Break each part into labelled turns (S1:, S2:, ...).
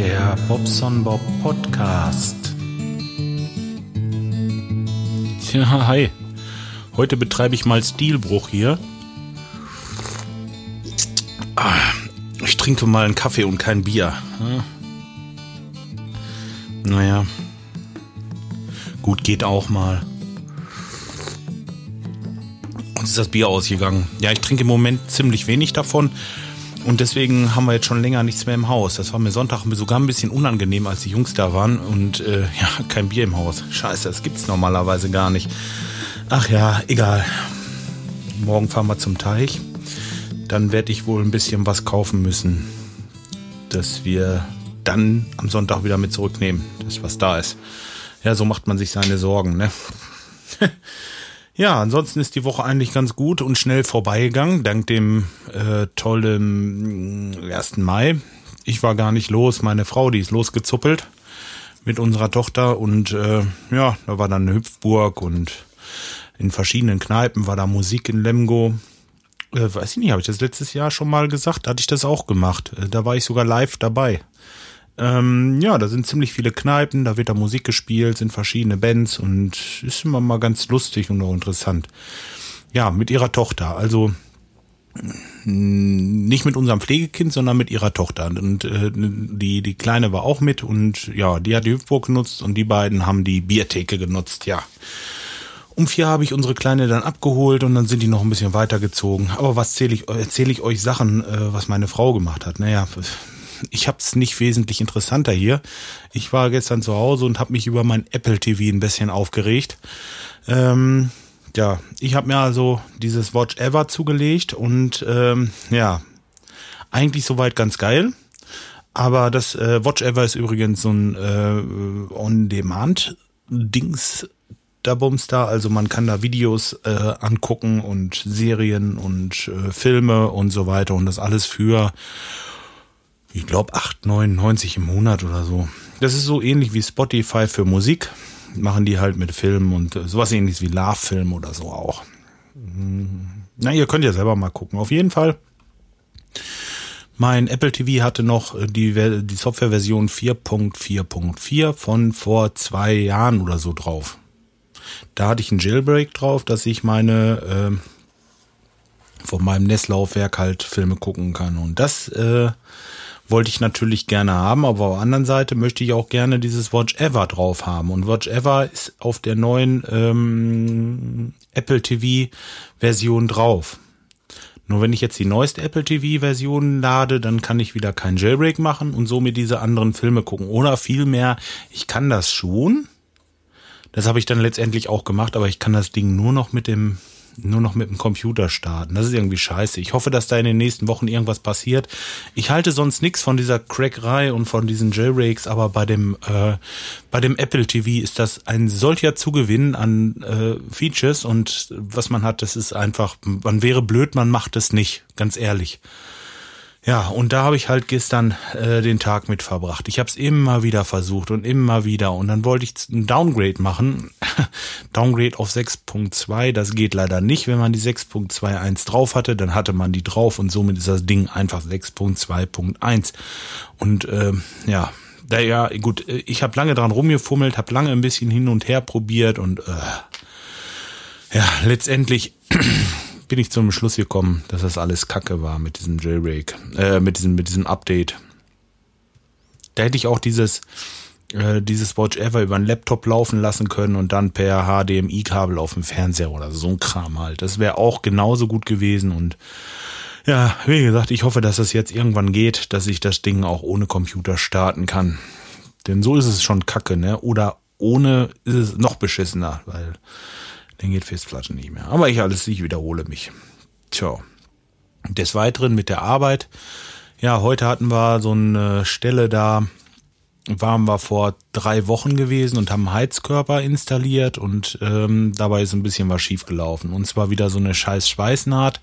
S1: Der Bobson Bob Podcast. Ja, hi. Heute betreibe ich mal Stilbruch hier. Ah, ich trinke mal einen Kaffee und kein Bier. Naja. Gut, geht auch mal. Uns ist das Bier ausgegangen. Ja, ich trinke im Moment ziemlich wenig davon. Und deswegen haben wir jetzt schon länger nichts mehr im Haus. Das war mir Sonntag sogar ein bisschen unangenehm, als die Jungs da waren. Und äh, ja, kein Bier im Haus. Scheiße, das gibt's normalerweise gar nicht. Ach ja, egal. Morgen fahren wir zum Teich. Dann werde ich wohl ein bisschen was kaufen müssen, dass wir dann am Sonntag wieder mit zurücknehmen, das was da ist. Ja, so macht man sich seine Sorgen, ne? Ja, ansonsten ist die Woche eigentlich ganz gut und schnell vorbeigegangen, dank dem äh, tollen 1. Mm, Mai. Ich war gar nicht los, meine Frau, die ist losgezuppelt mit unserer Tochter und äh, ja, da war dann eine Hüpfburg und in verschiedenen Kneipen war da Musik in Lemgo. Äh, weiß ich nicht, habe ich das letztes Jahr schon mal gesagt? Hatte ich das auch gemacht? Äh, da war ich sogar live dabei. Ähm, ja, da sind ziemlich viele Kneipen, da wird da Musik gespielt, sind verschiedene Bands und ist immer mal ganz lustig und auch interessant. Ja, mit ihrer Tochter, also nicht mit unserem Pflegekind, sondern mit ihrer Tochter. Und äh, die, die Kleine war auch mit und ja, die hat die Hüpfburg genutzt und die beiden haben die Biertheke genutzt, ja. Um vier habe ich unsere Kleine dann abgeholt und dann sind die noch ein bisschen weitergezogen. Aber was erzähle ich, erzähle ich euch Sachen, äh, was meine Frau gemacht hat? Naja, ich habe es nicht wesentlich interessanter hier. Ich war gestern zu Hause und habe mich über mein Apple TV ein bisschen aufgeregt. Ähm, ja, ich habe mir also dieses Watch Ever zugelegt und ähm, ja, eigentlich soweit ganz geil. Aber das äh, Watch Ever ist übrigens so ein äh, On-Demand-Dings da Bumstar. Also man kann da Videos äh, angucken und Serien und äh, Filme und so weiter und das alles für ich glaube 8,99 im Monat oder so. Das ist so ähnlich wie Spotify für Musik. Machen die halt mit Filmen und sowas ähnliches wie Love-Film oder so auch. Hm. Na, ihr könnt ja selber mal gucken. Auf jeden Fall. Mein Apple TV hatte noch die, die Softwareversion 4.4.4 von vor zwei Jahren oder so drauf. Da hatte ich einen Jailbreak drauf, dass ich meine äh, von meinem NES-Laufwerk halt Filme gucken kann. Und das äh, wollte ich natürlich gerne haben, aber auf der anderen Seite möchte ich auch gerne dieses Watch Ever drauf haben. Und Watch Ever ist auf der neuen ähm, Apple TV Version drauf. Nur wenn ich jetzt die neueste Apple TV Version lade, dann kann ich wieder kein Jailbreak machen und somit diese anderen Filme gucken. Oder vielmehr, ich kann das schon. Das habe ich dann letztendlich auch gemacht, aber ich kann das Ding nur noch mit dem nur noch mit dem Computer starten. Das ist irgendwie scheiße. Ich hoffe, dass da in den nächsten Wochen irgendwas passiert. Ich halte sonst nichts von dieser Crackerei und von diesen Jailbreaks, aber bei dem äh, bei dem Apple TV ist das ein solcher Zugewinn an äh, Features und was man hat, das ist einfach, man wäre blöd, man macht es nicht, ganz ehrlich. Ja, und da habe ich halt gestern äh, den Tag mit verbracht. Ich habe es immer wieder versucht und immer wieder. Und dann wollte ich ein Downgrade machen. Downgrade auf 6.2, das geht leider nicht. Wenn man die 6.21 drauf hatte, dann hatte man die drauf und somit ist das Ding einfach 6.2.1. Und äh, ja, da ja, gut, äh, ich habe lange dran rumgefummelt, habe lange ein bisschen hin und her probiert und äh, ja, letztendlich bin ich zum Schluss gekommen, dass das alles Kacke war mit diesem Jailbreak, äh, mit diesem, mit diesem Update. Da hätte ich auch dieses, äh, dieses Watch Ever über einen Laptop laufen lassen können und dann per HDMI-Kabel auf dem Fernseher oder so ein Kram halt. Das wäre auch genauso gut gewesen und ja, wie gesagt, ich hoffe, dass es jetzt irgendwann geht, dass ich das Ding auch ohne Computer starten kann. Denn so ist es schon kacke, ne? Oder ohne ist es noch beschissener, weil dann geht Festplatte nicht mehr. Aber ich alles, ich wiederhole mich. Tja. Des Weiteren mit der Arbeit. Ja, heute hatten wir so eine Stelle da, waren wir vor drei Wochen gewesen und haben Heizkörper installiert und ähm, dabei ist ein bisschen was schiefgelaufen. Und zwar wieder so eine scheiß Schweißnaht.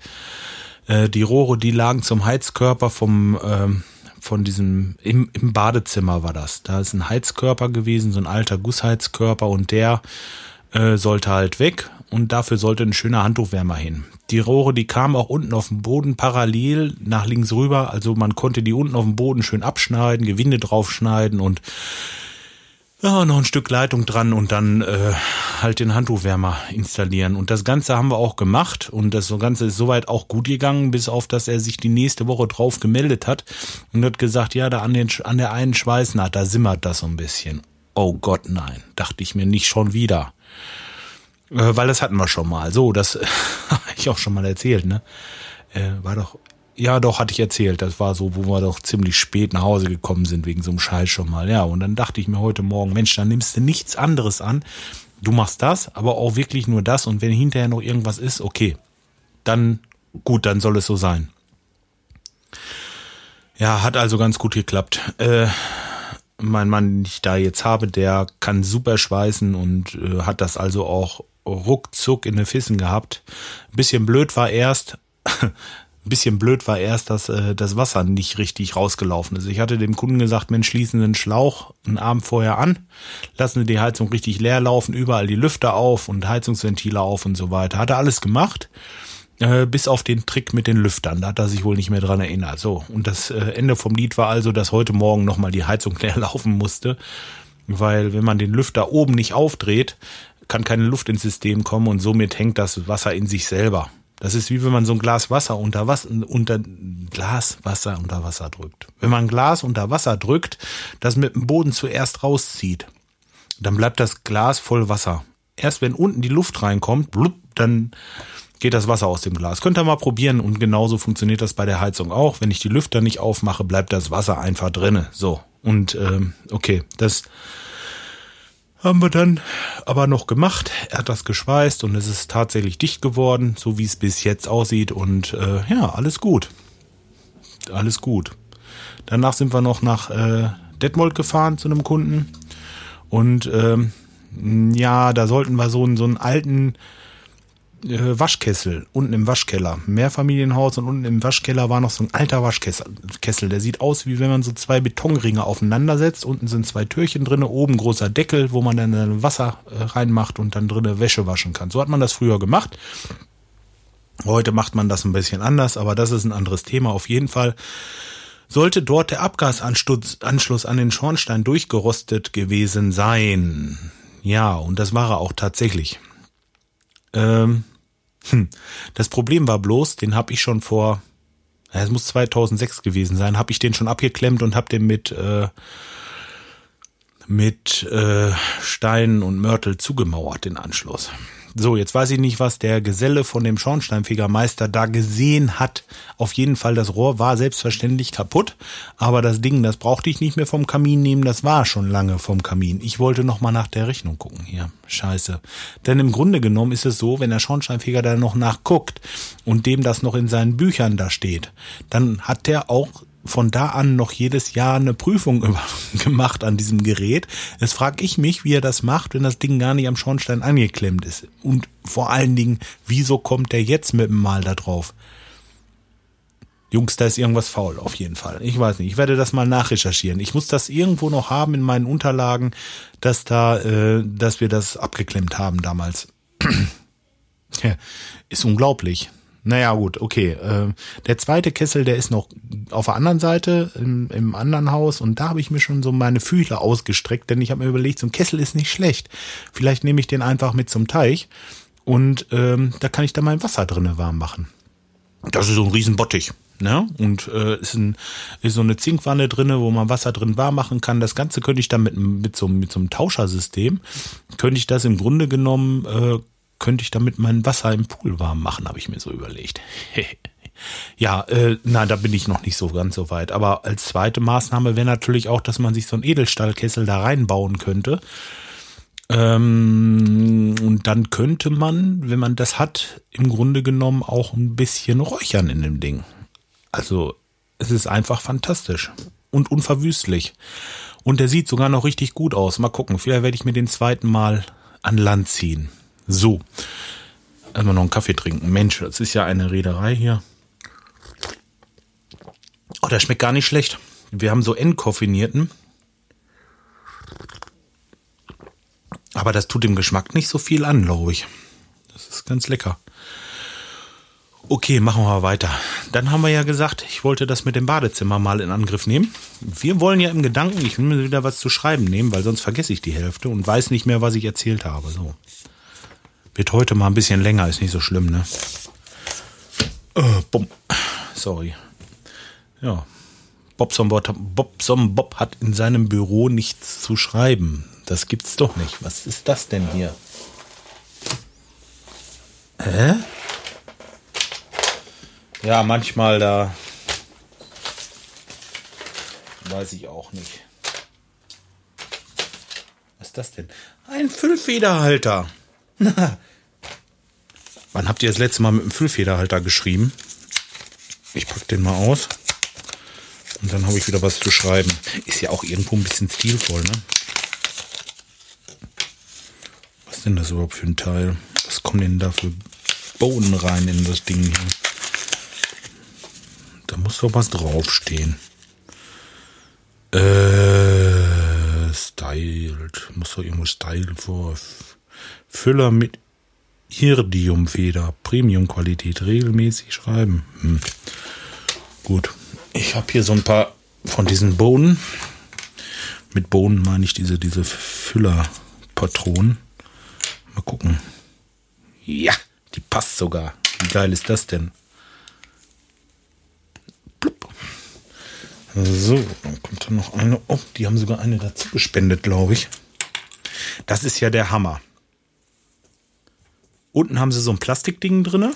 S1: Äh, die Rohre, die lagen zum Heizkörper vom ähm, von diesem im, im Badezimmer war das. Da ist ein Heizkörper gewesen, so ein alter Gussheizkörper und der äh, sollte halt weg und dafür sollte ein schöner Handtuchwärmer hin. Die Rohre, die kamen auch unten auf dem Boden parallel nach links rüber, also man konnte die unten auf dem Boden schön abschneiden, Gewinde draufschneiden und ja, noch ein Stück Leitung dran und dann äh, halt den Handtuchwärmer installieren. Und das Ganze haben wir auch gemacht und das Ganze ist soweit auch gut gegangen, bis auf, dass er sich die nächste Woche drauf gemeldet hat und hat gesagt, ja, da an, den, an der einen Schweißnaht, da simmert das so ein bisschen. Oh Gott, nein, dachte ich mir nicht schon wieder. Äh, weil das hatten wir schon mal. So, das habe ich auch schon mal erzählt, ne? Äh, war doch ja, doch, hatte ich erzählt. Das war so, wo wir doch ziemlich spät nach Hause gekommen sind wegen so einem Scheiß schon mal. Ja, und dann dachte ich mir heute Morgen, Mensch, dann nimmst du nichts anderes an. Du machst das, aber auch wirklich nur das. Und wenn hinterher noch irgendwas ist, okay, dann gut, dann soll es so sein. Ja, hat also ganz gut geklappt. Äh, mein Mann, den ich da jetzt habe, der kann super schweißen und äh, hat das also auch ruckzuck in den Fissen gehabt. Ein bisschen blöd war erst, ein bisschen blöd war erst, dass äh, das Wasser nicht richtig rausgelaufen ist. Ich hatte dem Kunden gesagt, Mensch, schließen den Schlauch einen Abend vorher an, lassen Sie die Heizung richtig leer laufen, überall die Lüfter auf und Heizungsventile auf und so weiter. Hat er alles gemacht, äh, bis auf den Trick mit den Lüftern. Da hat er sich wohl nicht mehr dran erinnert. So, und das äh, Ende vom Lied war also, dass heute Morgen nochmal die Heizung leer laufen musste, weil wenn man den Lüfter oben nicht aufdreht, kann keine Luft ins System kommen und somit hängt das Wasser in sich selber. Das ist wie wenn man so ein Glas Wasser unter Wasser, unter Glas Wasser unter Wasser drückt. Wenn man ein Glas unter Wasser drückt, das mit dem Boden zuerst rauszieht, dann bleibt das Glas voll Wasser. Erst wenn unten die Luft reinkommt, blub, dann geht das Wasser aus dem Glas. Könnt ihr mal probieren und genauso funktioniert das bei der Heizung auch. Wenn ich die Lüfter nicht aufmache, bleibt das Wasser einfach drinne. So und ähm, okay, das haben wir dann aber noch gemacht. Er hat das geschweißt und es ist tatsächlich dicht geworden, so wie es bis jetzt aussieht. Und äh, ja, alles gut. Alles gut. Danach sind wir noch nach äh, Detmold gefahren zu einem Kunden. Und ähm, ja, da sollten wir so, einen so einen alten Waschkessel unten im Waschkeller. Mehrfamilienhaus und unten im Waschkeller war noch so ein alter Waschkessel. Der sieht aus, wie wenn man so zwei Betonringe aufeinander setzt. Unten sind zwei Türchen drin, oben großer Deckel, wo man dann Wasser äh, reinmacht und dann drinnen Wäsche waschen kann. So hat man das früher gemacht. Heute macht man das ein bisschen anders, aber das ist ein anderes Thema auf jeden Fall. Sollte dort der Abgasanschluss an den Schornstein durchgerostet gewesen sein. Ja, und das war er auch tatsächlich. Ähm, hm. Das Problem war bloß, den habe ich schon vor, es muss 2006 gewesen sein, habe ich den schon abgeklemmt und habe den mit äh, mit äh, Steinen und Mörtel zugemauert, den Anschluss. So, jetzt weiß ich nicht, was der Geselle von dem Schornsteinfegermeister da gesehen hat. Auf jeden Fall, das Rohr war selbstverständlich kaputt, aber das Ding, das brauchte ich nicht mehr vom Kamin nehmen, das war schon lange vom Kamin. Ich wollte noch mal nach der Rechnung gucken hier. Scheiße. Denn im Grunde genommen ist es so, wenn der Schornsteinfeger da noch nachguckt und dem das noch in seinen Büchern da steht, dann hat der auch von da an noch jedes Jahr eine Prüfung gemacht an diesem Gerät. Jetzt frage ich mich, wie er das macht, wenn das Ding gar nicht am Schornstein angeklemmt ist. Und vor allen Dingen, wieso kommt der jetzt mit dem Mal da drauf? Jungs, da ist irgendwas faul, auf jeden Fall. Ich weiß nicht, ich werde das mal nachrecherchieren. Ich muss das irgendwo noch haben in meinen Unterlagen, dass da, äh, dass wir das abgeklemmt haben damals. ist unglaublich. Naja, gut, okay. Äh, der zweite Kessel, der ist noch auf der anderen Seite im, im anderen Haus und da habe ich mir schon so meine Fühler ausgestreckt, denn ich habe mir überlegt, so ein Kessel ist nicht schlecht. Vielleicht nehme ich den einfach mit zum Teich und ähm, da kann ich da mein Wasser drinne warm machen. Das ist so ein Riesenbottich. Ne? Und äh, ist, ein, ist so eine Zinkwanne drinne, wo man Wasser drin warm machen kann. Das Ganze könnte ich dann mit, mit, so, mit so einem Tauschersystem, könnte ich das im Grunde genommen äh, könnte ich damit mein Wasser im Pool warm machen, habe ich mir so überlegt. ja, äh, nein, da bin ich noch nicht so ganz so weit. Aber als zweite Maßnahme wäre natürlich auch, dass man sich so einen Edelstahlkessel da reinbauen könnte. Ähm, und dann könnte man, wenn man das hat, im Grunde genommen auch ein bisschen räuchern in dem Ding. Also es ist einfach fantastisch und unverwüstlich. Und der sieht sogar noch richtig gut aus. Mal gucken, vielleicht werde ich mir den zweiten Mal an Land ziehen. So. Erstmal noch einen Kaffee trinken. Mensch, das ist ja eine Reederei hier. Oh, der schmeckt gar nicht schlecht. Wir haben so entkoffinierten. Aber das tut dem Geschmack nicht so viel an, glaube ich. Das ist ganz lecker. Okay, machen wir weiter. Dann haben wir ja gesagt, ich wollte das mit dem Badezimmer mal in Angriff nehmen. Wir wollen ja im Gedanken, ich will mir wieder was zu schreiben nehmen, weil sonst vergesse ich die Hälfte und weiß nicht mehr, was ich erzählt habe. So. Wird heute mal ein bisschen länger, ist nicht so schlimm, ne? Oh, bumm. Sorry. Ja. Bobson Bob, Bobson Bob hat in seinem Büro nichts zu schreiben. Das gibt's doch nicht. Was ist das denn hier? Hä? Ja, manchmal da weiß ich auch nicht. Was ist das denn? Ein Füllfederhalter. Wann habt ihr das letzte Mal mit einem Füllfederhalter geschrieben? Ich pack den mal aus. Und dann habe ich wieder was zu schreiben. Ist ja auch irgendwo ein bisschen stilvoll, ne? Was ist denn das überhaupt für ein Teil? Was kommen denn da für Bohnen rein in das Ding hier? Da muss doch was draufstehen. Äh, styled. Muss doch irgendwo styled vor. Füller mit Iridiumfeder. Premium-Qualität. Regelmäßig schreiben. Hm. Gut. Ich habe hier so ein paar von diesen Bohnen. Mit Bohnen meine ich diese, diese Füllerpatronen. Mal gucken. Ja, die passt sogar. Wie geil ist das denn? So, dann kommt da noch eine. Oh, die haben sogar eine dazu gespendet, glaube ich. Das ist ja der Hammer. Unten haben sie so ein Plastikding drin.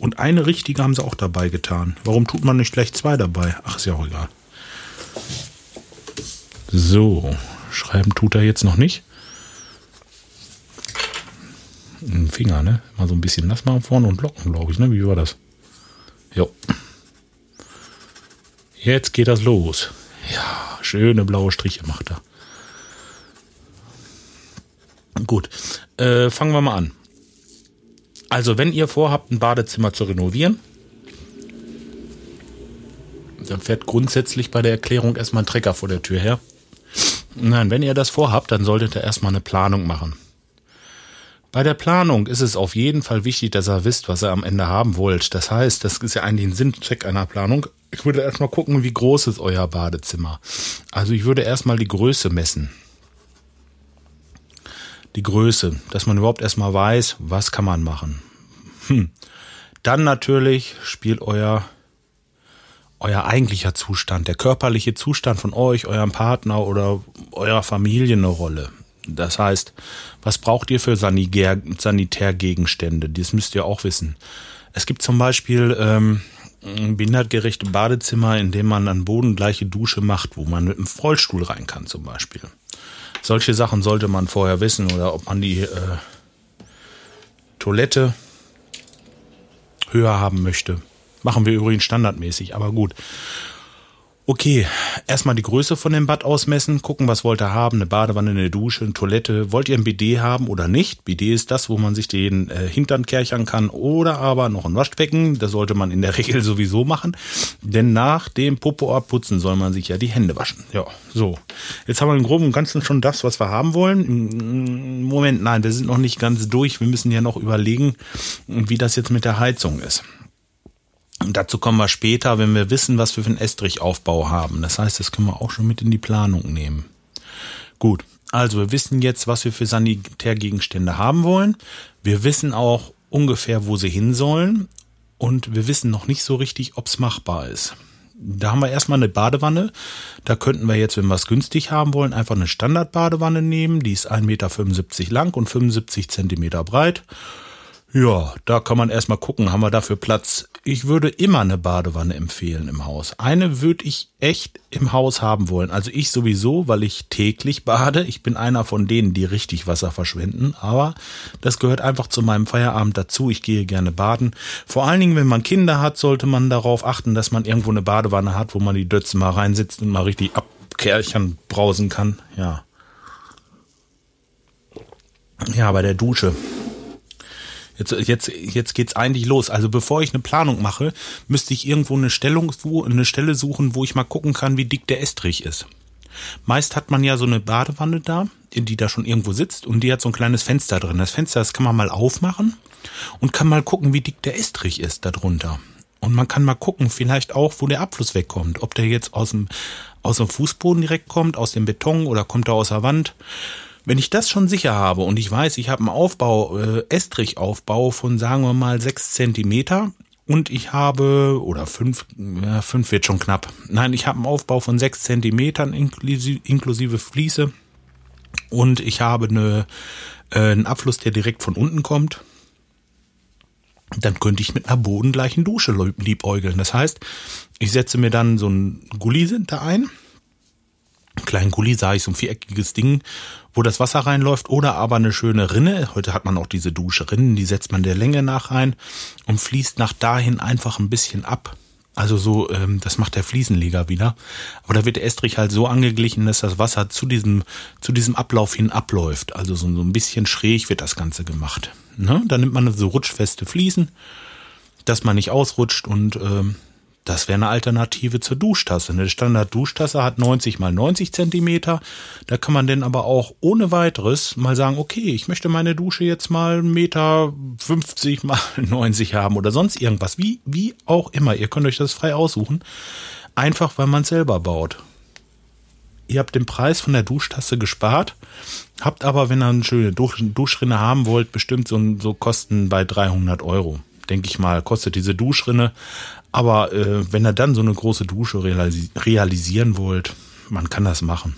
S1: Und eine richtige haben sie auch dabei getan. Warum tut man nicht gleich zwei dabei? Ach, ist ja auch egal. So, schreiben tut er jetzt noch nicht. Ein Finger, ne? Mal so ein bisschen nass machen vorne und locken, glaube ich, ne? Wie war das? Jo. Jetzt geht das los. Ja, schöne blaue Striche macht er. Gut, äh, fangen wir mal an. Also, wenn ihr vorhabt, ein Badezimmer zu renovieren, dann fährt grundsätzlich bei der Erklärung erstmal ein Trecker vor der Tür her. Nein, wenn ihr das vorhabt, dann solltet ihr erstmal eine Planung machen. Bei der Planung ist es auf jeden Fall wichtig, dass ihr wisst, was ihr am Ende haben wollt. Das heißt, das ist ja eigentlich ein Sinncheck einer Planung. Ich würde erstmal gucken, wie groß ist euer Badezimmer. Also ich würde erstmal die Größe messen. Die Größe, dass man überhaupt erstmal weiß, was kann man machen. Hm. Dann natürlich spielt euer euer eigentlicher Zustand, der körperliche Zustand von euch, eurem Partner oder eurer Familie eine Rolle. Das heißt, was braucht ihr für Sanitärgegenstände? Das müsst ihr auch wissen. Es gibt zum Beispiel ähm, behindertgerechte Badezimmer, in dem man an Boden gleiche Dusche macht, wo man mit einem Rollstuhl rein kann zum Beispiel. Solche Sachen sollte man vorher wissen oder ob man die äh, Toilette höher haben möchte. Machen wir übrigens standardmäßig, aber gut. Okay, erstmal die Größe von dem Bad ausmessen, gucken, was wollt ihr haben, eine Badewanne, eine Dusche, eine Toilette. Wollt ihr ein BD haben oder nicht? BD ist das, wo man sich den äh, Hintern kerchern kann oder aber noch ein Waschbecken. Das sollte man in der Regel sowieso machen, denn nach dem Popo abputzen soll man sich ja die Hände waschen. Ja, so. Jetzt haben wir im Groben und Ganzen schon das, was wir haben wollen. Moment, nein, wir sind noch nicht ganz durch. Wir müssen ja noch überlegen, wie das jetzt mit der Heizung ist. Und dazu kommen wir später, wenn wir wissen, was wir für einen Estrichaufbau haben. Das heißt, das können wir auch schon mit in die Planung nehmen. Gut, also wir wissen jetzt, was wir für Sanitärgegenstände haben wollen. Wir wissen auch ungefähr, wo sie hin sollen. Und wir wissen noch nicht so richtig, ob es machbar ist. Da haben wir erstmal eine Badewanne. Da könnten wir jetzt, wenn wir es günstig haben wollen, einfach eine Standardbadewanne nehmen. Die ist 1,75 Meter lang und 75 Zentimeter breit. Ja, da kann man erstmal gucken, haben wir dafür Platz. Ich würde immer eine Badewanne empfehlen im Haus. Eine würde ich echt im Haus haben wollen. Also ich sowieso, weil ich täglich bade. Ich bin einer von denen, die richtig Wasser verschwenden. Aber das gehört einfach zu meinem Feierabend dazu. Ich gehe gerne baden. Vor allen Dingen, wenn man Kinder hat, sollte man darauf achten, dass man irgendwo eine Badewanne hat, wo man die Dötze mal reinsetzt und mal richtig abkerchern brausen kann. Ja. Ja, bei der Dusche Jetzt, jetzt, jetzt geht's eigentlich los. Also bevor ich eine Planung mache, müsste ich irgendwo eine Stellung, eine Stelle suchen, wo ich mal gucken kann, wie dick der Estrich ist. Meist hat man ja so eine Badewanne da, die da schon irgendwo sitzt und die hat so ein kleines Fenster drin. Das Fenster, das kann man mal aufmachen und kann mal gucken, wie dick der Estrich ist darunter. Und man kann mal gucken, vielleicht auch, wo der Abfluss wegkommt. Ob der jetzt aus dem, aus dem Fußboden direkt kommt, aus dem Beton oder kommt er aus der Wand. Wenn ich das schon sicher habe und ich weiß, ich habe einen Aufbau, äh, Estrichaufbau von, sagen wir mal, sechs Zentimeter und ich habe, oder fünf, ja, fünf wird schon knapp. Nein, ich habe einen Aufbau von sechs Zentimetern inklusive, inklusive Fliese und ich habe eine, äh, einen Abfluss, der direkt von unten kommt dann könnte ich mit einer bodengleichen Dusche liebäugeln. Das heißt, ich setze mir dann so ein Gully da ein. Kleinen Gully sah ich so ein viereckiges Ding, wo das Wasser reinläuft oder aber eine schöne Rinne. Heute hat man auch diese Dusche Rinnen, die setzt man der Länge nach ein und fließt nach dahin einfach ein bisschen ab. Also so, ähm, das macht der Fliesenleger wieder. Aber da wird der Estrich halt so angeglichen, dass das Wasser zu diesem, zu diesem Ablauf hin abläuft. Also so, so ein bisschen schräg wird das Ganze gemacht. Ne? Dann nimmt man so rutschfeste Fliesen, dass man nicht ausrutscht und ähm, das wäre eine Alternative zur Duschtasse. Eine Standard-Duschtasse hat 90 mal 90 Zentimeter. Da kann man denn aber auch ohne weiteres mal sagen, okay, ich möchte meine Dusche jetzt mal Meter 50 mal 90 haben oder sonst irgendwas. Wie, wie auch immer. Ihr könnt euch das frei aussuchen. Einfach, weil man es selber baut. Ihr habt den Preis von der Duschtasse gespart, habt aber, wenn ihr eine schöne Duschrinne haben wollt, bestimmt so, so Kosten bei 300 Euro denke ich mal, kostet diese Duschrinne. Aber äh, wenn ihr dann so eine große Dusche realisi realisieren wollt, man kann das machen.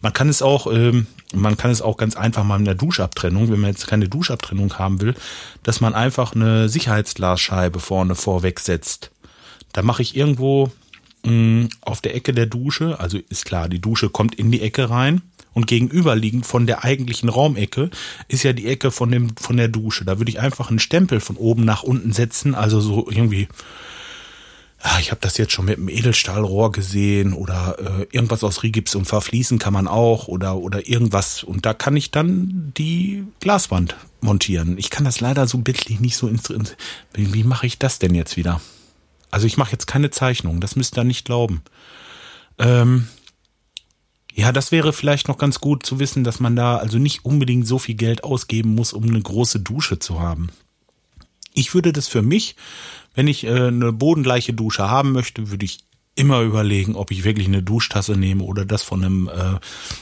S1: Man kann es auch, ähm, man kann es auch ganz einfach mal in der Duschabtrennung, wenn man jetzt keine Duschabtrennung haben will, dass man einfach eine Sicherheitsglasscheibe vorne vorweg setzt. Da mache ich irgendwo mh, mm, auf der Ecke der Dusche, also ist klar, die Dusche kommt in die Ecke rein und gegenüberliegend von der eigentlichen Raumecke ist ja die Ecke von dem von der Dusche. Da würde ich einfach einen Stempel von oben nach unten setzen, also so irgendwie ah, ich habe das jetzt schon mit einem Edelstahlrohr gesehen oder äh, irgendwas aus Rigips und verfließen kann man auch oder oder irgendwas und da kann ich dann die Glaswand montieren. Ich kann das leider so bildlich nicht so wie, wie mache ich das denn jetzt wieder? Also ich mache jetzt keine Zeichnung, das müsst ihr nicht glauben. Ähm, ja, das wäre vielleicht noch ganz gut zu wissen, dass man da also nicht unbedingt so viel Geld ausgeben muss, um eine große Dusche zu haben. Ich würde das für mich, wenn ich äh, eine bodengleiche Dusche haben möchte, würde ich immer überlegen, ob ich wirklich eine Duschtasse nehme oder das von einem äh,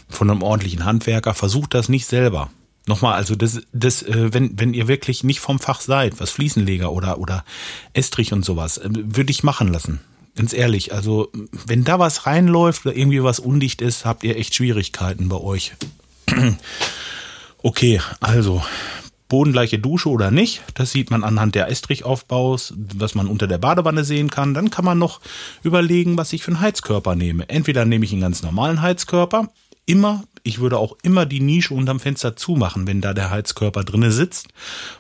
S1: von einem ordentlichen Handwerker. Versucht das nicht selber. Nochmal, also das, das, äh, wenn wenn ihr wirklich nicht vom Fach seid, was Fliesenleger oder oder Estrich und sowas, äh, würde ich machen lassen. Ganz ehrlich, also wenn da was reinläuft oder irgendwie was undicht ist, habt ihr echt Schwierigkeiten bei euch. okay, also bodengleiche Dusche oder nicht, das sieht man anhand der Estrichaufbaus, was man unter der Badewanne sehen kann. Dann kann man noch überlegen, was ich für einen Heizkörper nehme. Entweder nehme ich einen ganz normalen Heizkörper, immer, ich würde auch immer die Nische unterm Fenster zumachen, wenn da der Heizkörper drinne sitzt,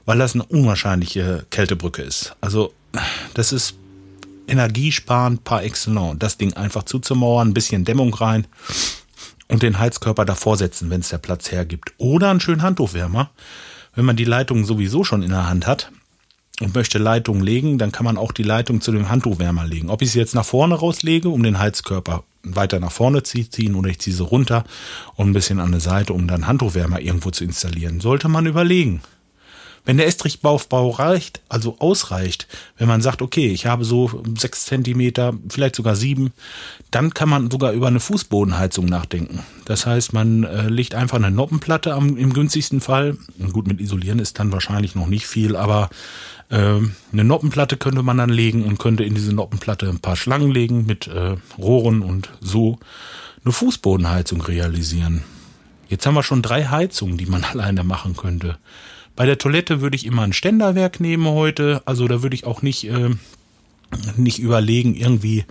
S1: weil das eine unwahrscheinliche Kältebrücke ist. Also das ist energiesparend par excellence. Das Ding einfach zuzumauern, ein bisschen Dämmung rein und den Heizkörper davor setzen, wenn es der Platz hergibt. Oder einen schönen Handtuchwärmer. Wenn man die Leitung sowieso schon in der Hand hat und möchte Leitung legen, dann kann man auch die Leitung zu dem Handtuchwärmer legen. Ob ich sie jetzt nach vorne rauslege, um den Heizkörper weiter nach vorne zu ziehen, oder ich ziehe sie runter und ein bisschen an der Seite, um dann Handtuchwärmer irgendwo zu installieren, sollte man überlegen. Wenn der Estrichbaufbau reicht, also ausreicht, wenn man sagt, okay, ich habe so sechs Zentimeter, vielleicht sogar sieben, dann kann man sogar über eine Fußbodenheizung nachdenken. Das heißt, man äh, legt einfach eine Noppenplatte am, im günstigsten Fall. gut, mit Isolieren ist dann wahrscheinlich noch nicht viel, aber äh, eine Noppenplatte könnte man dann legen und könnte in diese Noppenplatte ein paar Schlangen legen mit äh, Rohren und so eine Fußbodenheizung realisieren. Jetzt haben wir schon drei Heizungen, die man alleine machen könnte. Bei der Toilette würde ich immer ein Ständerwerk nehmen heute. Also da würde ich auch nicht, äh, nicht überlegen, irgendwie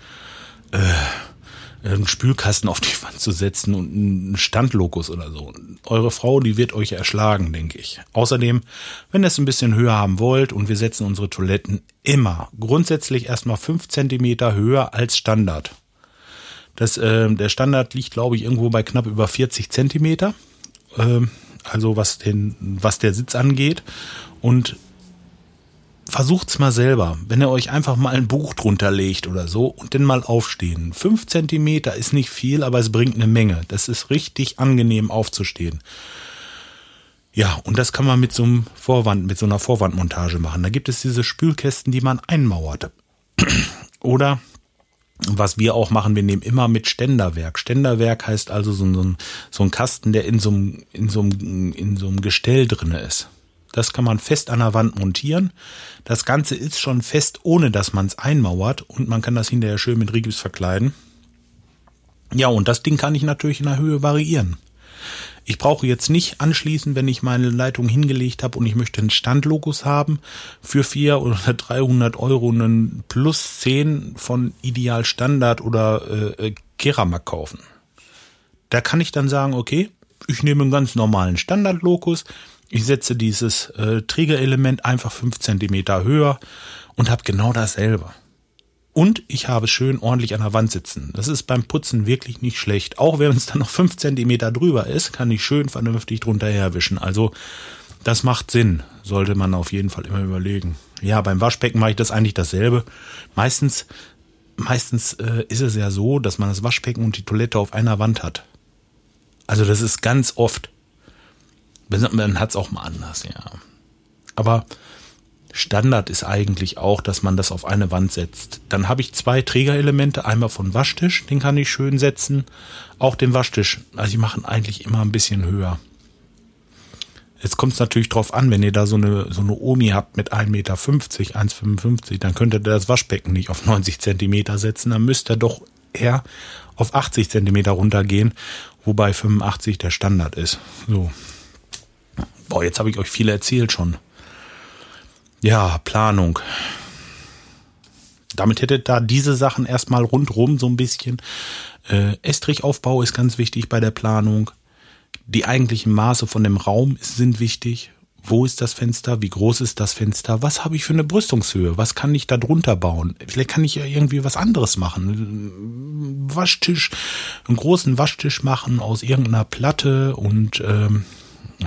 S1: äh, einen Spülkasten auf die Wand zu setzen und einen Standlokus oder so. Eure Frau, die wird euch erschlagen, denke ich. Außerdem, wenn ihr es ein bisschen höher haben wollt und wir setzen unsere Toiletten immer grundsätzlich erstmal fünf Zentimeter höher als Standard. Das, äh, der Standard liegt, glaube ich, irgendwo bei knapp über 40 Zentimeter. Ähm, also was den, was der Sitz angeht. Und versucht's mal selber. Wenn ihr euch einfach mal ein Buch drunter legt oder so und dann mal aufstehen. Fünf Zentimeter ist nicht viel, aber es bringt eine Menge. Das ist richtig angenehm aufzustehen. Ja, und das kann man mit so einem Vorwand, mit so einer Vorwandmontage machen. Da gibt es diese Spülkästen, die man einmauert. Oder was wir auch machen, wir nehmen immer mit Ständerwerk. Ständerwerk heißt also so ein, so ein Kasten, der in so einem, in so einem, in so einem Gestell drinne ist. Das kann man fest an der Wand montieren. Das Ganze ist schon fest, ohne dass man es einmauert und man kann das hinterher schön mit Rigips verkleiden. Ja, und das Ding kann ich natürlich in der Höhe variieren. Ich brauche jetzt nicht anschließen, wenn ich meine Leitung hingelegt habe und ich möchte einen Standlogos haben, für vier oder 300 Euro einen Plus 10 von Ideal Standard oder äh, Keramak kaufen. Da kann ich dann sagen, okay, ich nehme einen ganz normalen Standardlocus, ich setze dieses äh, Trägerelement einfach fünf Zentimeter höher und habe genau dasselbe. Und ich habe schön ordentlich an der Wand sitzen. Das ist beim Putzen wirklich nicht schlecht. Auch wenn es dann noch fünf Zentimeter drüber ist, kann ich schön vernünftig drunter herwischen. Also das macht Sinn. Sollte man auf jeden Fall immer überlegen. Ja, beim Waschbecken mache ich das eigentlich dasselbe. Meistens, meistens äh, ist es ja so, dass man das Waschbecken und die Toilette auf einer Wand hat. Also das ist ganz oft. Man hat es auch mal anders, ja. Aber Standard ist eigentlich auch, dass man das auf eine Wand setzt. Dann habe ich zwei Trägerelemente, einmal von Waschtisch, den kann ich schön setzen, auch den Waschtisch. Also die machen eigentlich immer ein bisschen höher. Jetzt kommt es natürlich drauf an, wenn ihr da so eine, so eine Omi habt mit 1,50 Meter, 1,55, dann könnt ihr das Waschbecken nicht auf 90 Zentimeter setzen, dann müsst ihr doch eher auf 80 Zentimeter runtergehen, wobei 85 der Standard ist. So. Boah, jetzt habe ich euch viel erzählt schon. Ja, Planung. Damit hättet da diese Sachen erstmal rundrum so ein bisschen. Äh, Estrichaufbau ist ganz wichtig bei der Planung. Die eigentlichen Maße von dem Raum sind wichtig. Wo ist das Fenster? Wie groß ist das Fenster? Was habe ich für eine Brüstungshöhe? Was kann ich da drunter bauen? Vielleicht kann ich ja irgendwie was anderes machen. Waschtisch, einen großen Waschtisch machen aus irgendeiner Platte und ähm,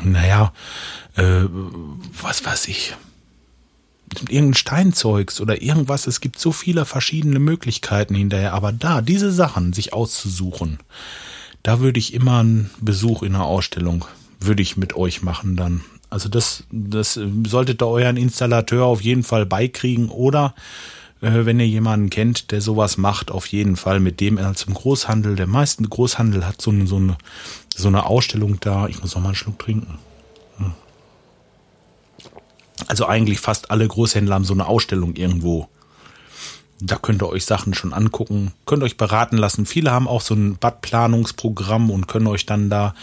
S1: naja, äh, was weiß ich, irgendein Steinzeugs oder irgendwas. Es gibt so viele verschiedene Möglichkeiten hinterher. Aber da, diese Sachen sich auszusuchen, da würde ich immer einen Besuch in einer Ausstellung, würde ich mit euch machen dann. Also das, das solltet ihr euren Installateur auf jeden Fall beikriegen oder äh, wenn ihr jemanden kennt, der sowas macht, auf jeden Fall mit dem er zum Großhandel. Der meisten Großhandel hat so eine, so eine, so eine Ausstellung da. Ich muss noch mal einen Schluck trinken. Also eigentlich fast alle Großhändler haben so eine Ausstellung irgendwo. Da könnt ihr euch Sachen schon angucken, könnt euch beraten lassen. Viele haben auch so ein Badplanungsprogramm und können euch dann da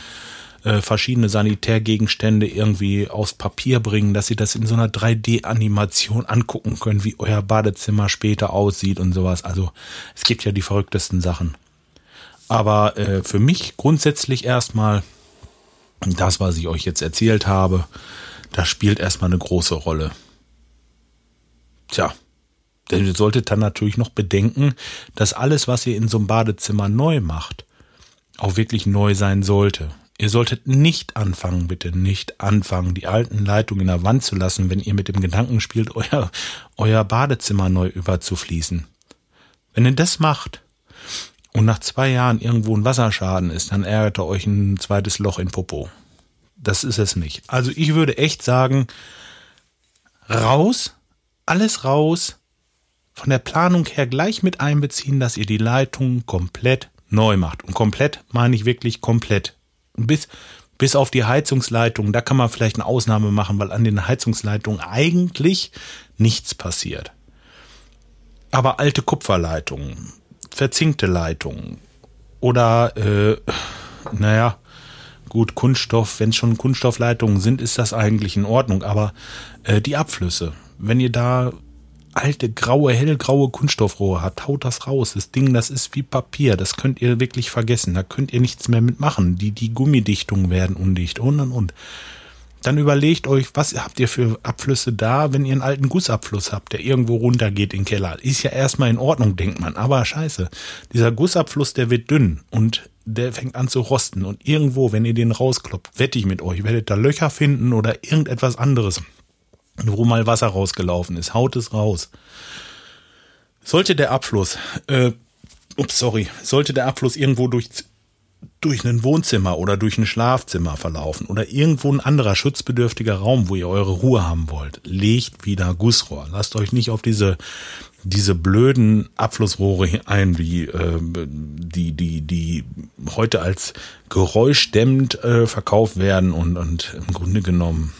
S1: äh, verschiedene Sanitärgegenstände irgendwie aus Papier bringen, dass ihr das in so einer 3D-Animation angucken könnt, wie euer Badezimmer später aussieht und sowas. Also es gibt ja die verrücktesten Sachen. Aber äh, für mich grundsätzlich erstmal das, was ich euch jetzt erzählt habe, das spielt erstmal eine große Rolle. Tja, denn ihr solltet dann natürlich noch bedenken, dass alles, was ihr in so einem Badezimmer neu macht, auch wirklich neu sein sollte. Ihr solltet nicht anfangen, bitte nicht anfangen, die alten Leitungen in der Wand zu lassen, wenn ihr mit dem Gedanken spielt, euer, euer Badezimmer neu überzufließen. Wenn ihr das macht und nach zwei Jahren irgendwo ein Wasserschaden ist, dann ärgert ihr euch ein zweites Loch in Popo das ist es nicht. Also ich würde echt sagen, raus, alles raus, von der Planung her gleich mit einbeziehen, dass ihr die Leitung komplett neu macht. Und komplett meine ich wirklich komplett. Bis, bis auf die Heizungsleitung, da kann man vielleicht eine Ausnahme machen, weil an den Heizungsleitungen eigentlich nichts passiert. Aber alte Kupferleitungen, verzinkte Leitungen oder, äh, naja, Gut, Kunststoff, wenn es schon Kunststoffleitungen sind, ist das eigentlich in Ordnung. Aber äh, die Abflüsse, wenn ihr da alte, graue, hellgraue Kunststoffrohre habt, haut das raus. Das Ding, das ist wie Papier. Das könnt ihr wirklich vergessen. Da könnt ihr nichts mehr mitmachen. Die, die Gummidichtungen werden undicht und und und. Dann überlegt euch, was habt ihr für Abflüsse da, wenn ihr einen alten Gussabfluss habt, der irgendwo runtergeht in den Keller. Ist ja erstmal in Ordnung, denkt man. Aber scheiße. Dieser Gussabfluss, der wird dünn und der fängt an zu rosten. Und irgendwo, wenn ihr den rauskloppt, wette ich mit euch, werdet da Löcher finden oder irgendetwas anderes. wo mal Wasser rausgelaufen ist. Haut es raus. Sollte der Abfluss, äh, ups, sorry, sollte der Abfluss irgendwo durch, durch ein Wohnzimmer oder durch ein Schlafzimmer verlaufen oder irgendwo ein anderer schutzbedürftiger Raum, wo ihr eure Ruhe haben wollt, legt wieder Gussrohr. Lasst euch nicht auf diese diese blöden Abflussrohre ein, wie äh, die die die heute als geräuschdämmend äh, verkauft werden und und im Grunde genommen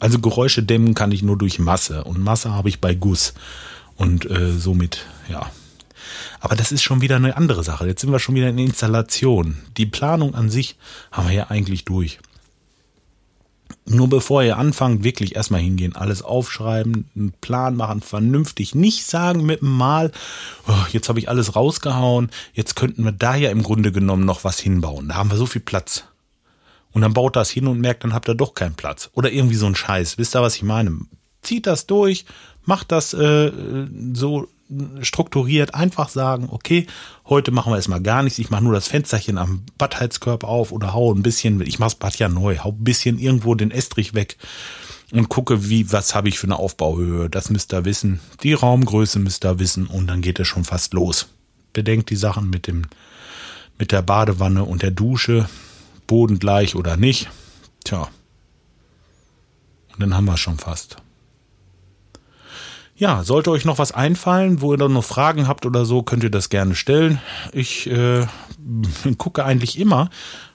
S1: also Geräusche dämmen kann ich nur durch Masse und Masse habe ich bei Guss und äh, somit ja aber das ist schon wieder eine andere Sache. Jetzt sind wir schon wieder in Installation. Die Planung an sich haben wir ja eigentlich durch. Nur bevor ihr anfangt, wirklich erstmal hingehen, alles aufschreiben, einen Plan machen, vernünftig. Nicht sagen mit dem Mal, oh, jetzt habe ich alles rausgehauen, jetzt könnten wir da ja im Grunde genommen noch was hinbauen. Da haben wir so viel Platz. Und dann baut das hin und merkt, dann habt ihr doch keinen Platz. Oder irgendwie so ein Scheiß. Wisst ihr, was ich meine? Zieht das durch, macht das äh, so strukturiert einfach sagen, okay, heute machen wir erstmal gar nichts, ich mache nur das Fensterchen am Badheizkörper auf oder hau ein bisschen, ich mach's Bad ja neu, hau ein bisschen irgendwo den Estrich weg und gucke, wie, was habe ich für eine Aufbauhöhe. Das müsst ihr wissen. Die Raumgröße müsst ihr wissen und dann geht es schon fast los. Bedenkt die Sachen mit dem, mit der Badewanne und der Dusche, Boden gleich oder nicht. Tja. Und dann haben wir schon fast. Ja, sollte euch noch was einfallen, wo ihr dann noch Fragen habt oder so, könnt ihr das gerne stellen. Ich äh, gucke eigentlich immer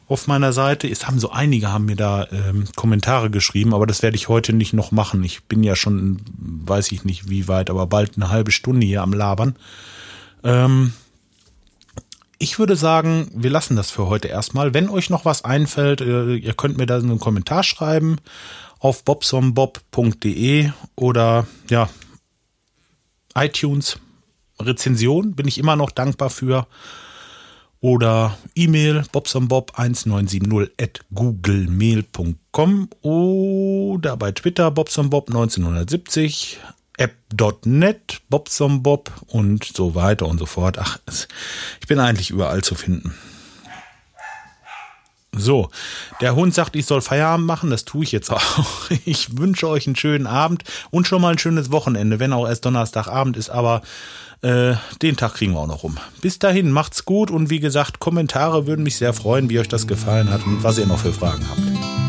S1: auf meiner Seite. Es haben so einige haben mir da ähm, Kommentare geschrieben, aber das werde ich heute nicht noch machen. Ich bin ja schon, weiß ich nicht wie weit, aber bald eine halbe Stunde hier am Labern. Ähm, ich würde sagen, wir lassen das für heute erstmal. Wenn euch noch was einfällt, äh, ihr könnt mir da einen Kommentar schreiben auf bobsombob.de oder ja, iTunes Rezension, bin ich immer noch dankbar für. Oder E-Mail bobsonbob1970 at googlemail.com oder bei Twitter bobsonbob1970 app.net bobsonbob und so weiter und so fort. Ach, ich bin eigentlich überall zu finden. So, der Hund sagt, ich soll Feierabend machen, das tue ich jetzt auch. Ich wünsche euch einen schönen Abend und schon mal ein schönes Wochenende, wenn auch erst Donnerstagabend ist, aber äh, den Tag kriegen wir auch noch rum. Bis dahin, macht's gut und wie gesagt, Kommentare würden mich sehr freuen, wie euch das gefallen hat und was ihr noch für Fragen habt.